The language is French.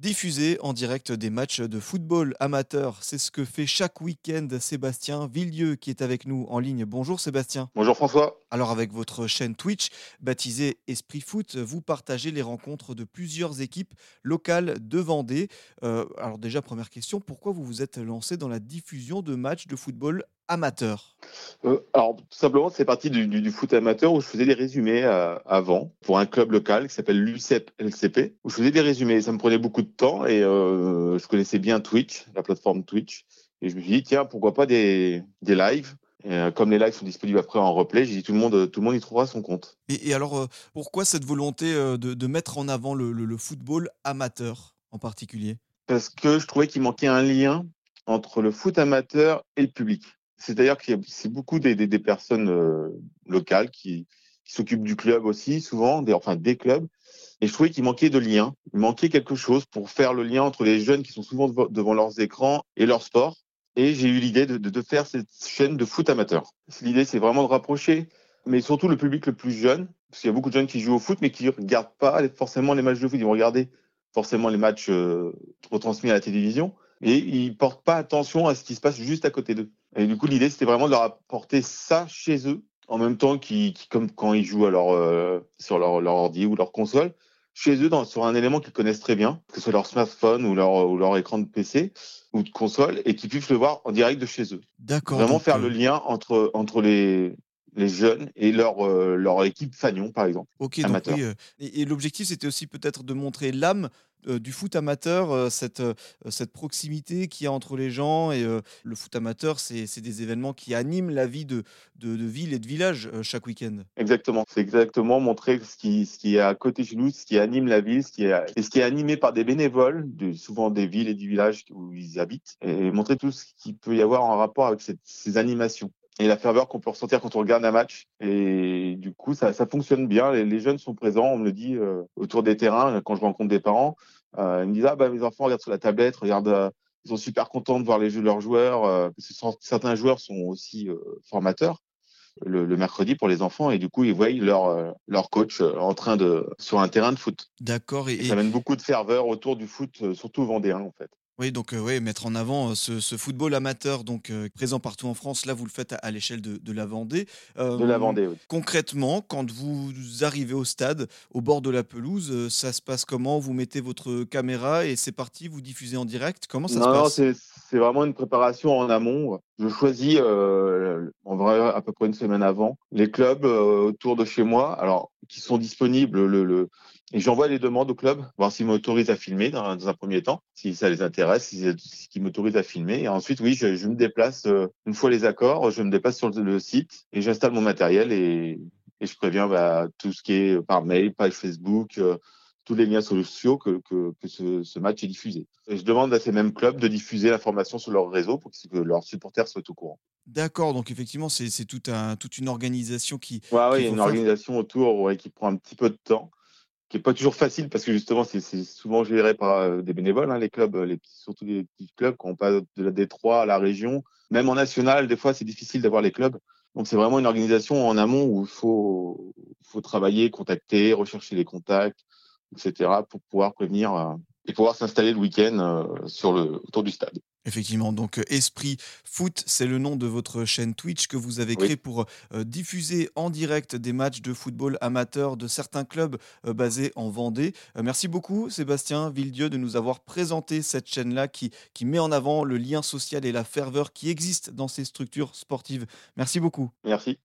Diffuser en direct des matchs de football amateur, c'est ce que fait chaque week-end Sébastien Villieu qui est avec nous en ligne. Bonjour Sébastien. Bonjour François. Alors avec votre chaîne Twitch baptisée Esprit Foot, vous partagez les rencontres de plusieurs équipes locales de Vendée. Euh, alors déjà première question, pourquoi vous vous êtes lancé dans la diffusion de matchs de football amateur euh, Alors, tout simplement, c'est parti du, foot amateur où je faisais des résumés euh, avant pour un club local qui s'appelle l'UCEP LCP, où je faisais des résumés. Ça me prenait beaucoup de temps et euh, je connaissais bien Twitch, la plateforme Twitch. Et je me suis dit, tiens, pourquoi pas des, des lives? Comme les lives sont disponibles après en replay, j'ai dit tout le monde, tout le monde y trouvera son compte. Et, alors, pourquoi cette volonté de, mettre en avant le football amateur en particulier? Parce que je trouvais qu'il manquait un lien entre le foot amateur et le public. C'est d'ailleurs que c'est beaucoup des, personnes euh, locales qui, s'occupent du club aussi, souvent, des, enfin des clubs. Et je trouvais qu'il manquait de lien. Il manquait quelque chose pour faire le lien entre les jeunes qui sont souvent devant leurs écrans et leur sport. Et j'ai eu l'idée de, faire cette chaîne de foot amateur. L'idée, c'est vraiment de rapprocher, mais surtout le public le plus jeune, parce qu'il y a beaucoup de jeunes qui jouent au foot, mais qui ne regardent pas forcément les matchs de foot. Ils vont regarder forcément les matchs euh, retransmis à la télévision, et ils portent pas attention à ce qui se passe juste à côté d'eux. Et du coup, l'idée, c'était vraiment de leur apporter ça chez eux, en même temps qu'ils, comme quand ils jouent à leur, euh, sur leur, leur ordi ou leur console, chez eux, dans, sur un élément qu'ils connaissent très bien, que ce soit leur smartphone ou leur, ou leur écran de PC ou de console, et qu'ils puissent le voir en direct de chez eux. D'accord. Vraiment faire le lien entre, entre les, les jeunes et leur, euh, leur équipe Fagnon, par exemple. Ok, donc oui, euh, et, l'objectif, c'était aussi peut-être de montrer l'âme euh, du foot amateur, cette, cette proximité qu'il y a entre les gens. Et le foot amateur, c'est des événements qui animent la vie de, de, et de village chaque week-end. Exactement, c'est exactement montrer ce qui, ce qui est à côté de chez nous, ce qui anime la ville, ce qui est, et ce qui est animé par des bénévoles, de, souvent des villes et du village où ils habitent, et montrer tout ce qu'il peut y avoir en rapport avec cette, ces animations et la ferveur qu'on peut ressentir quand on regarde un match. Et du coup, ça, ça fonctionne bien. Les, jeunes sont présents, on me le dit, euh, autour des terrains. Quand je rencontre des parents, euh, ils me disent Ah, bah, mes enfants regardent sur la tablette, regardent. Euh, ils sont super contents de voir les jeux de leurs joueurs. Euh, certains joueurs sont aussi formateurs. Le, le, mercredi pour les enfants et du coup ils voient leur leur coach en train de sur un terrain de foot. D'accord et, ça amène beaucoup de ferveur autour du foot, surtout vendéen en fait. Oui, donc euh, mettre en avant euh, ce, football amateur donc euh, présent partout en France. Là, vous le faites à, l'échelle de, la Vendée. de la Vendée, oui. Concrètement, quand vous arrivez au stade, au bord de la pelouse, ça se passe comment? Vous mettez votre caméra et c'est parti, vous diffusez en direct? Comment ça se passe? Non, c'est vraiment une préparation en amont. Je choisis, en vrai, à peu près une semaine avant, les clubs autour de chez moi, alors qui sont disponibles le, le et j'envoie les demandes au club, voir s'ils m'autorisent à filmer dans, un premier temps, si ça les intéresse, s'ils si, m'autorisent à filmer. Et ensuite, oui, je, je me déplace, euh, une fois les accords, je me déplace sur le, site et j'installe mon matériel et, et je préviens bah, tout ce qui est par mail, page Facebook, euh, tous les liens sociaux que, que, que ce, ce, match est diffusé. Et je demande à ces mêmes clubs de diffuser l'information sur leur réseau pour que, leurs supporters soient au courant. D'accord, donc effectivement, c'est tout un, toute une organisation qui. Ouais, oui, une organisation autour ouais, qui prend un petit peu de temps qui est pas toujours facile parce que justement c'est souvent géré par euh, des bénévoles hein, les clubs les surtout les petits clubs quand on passe de la Détroit à la région. Même en national des fois c'est difficile d'avoir les clubs. Donc c'est vraiment une organisation en amont où il faut faut travailler contacter rechercher les contacts etc pour pouvoir prévenir euh, et pouvoir s'installer le week-end euh, sur le autour du stade Effectivement, donc euh, Esprit Foot, c'est le nom de votre chaîne Twitch que vous avez créé pour euh, diffuser en direct des matchs de football amateur de certains clubs euh, basés en Vendée. merci beaucoup Sébastien Villedieu de nous avoir présenté cette chaîne-là qui, qui met en avant le lien social et la ferveur qui existent dans ces structures sportives. Merci beaucoup. Merci.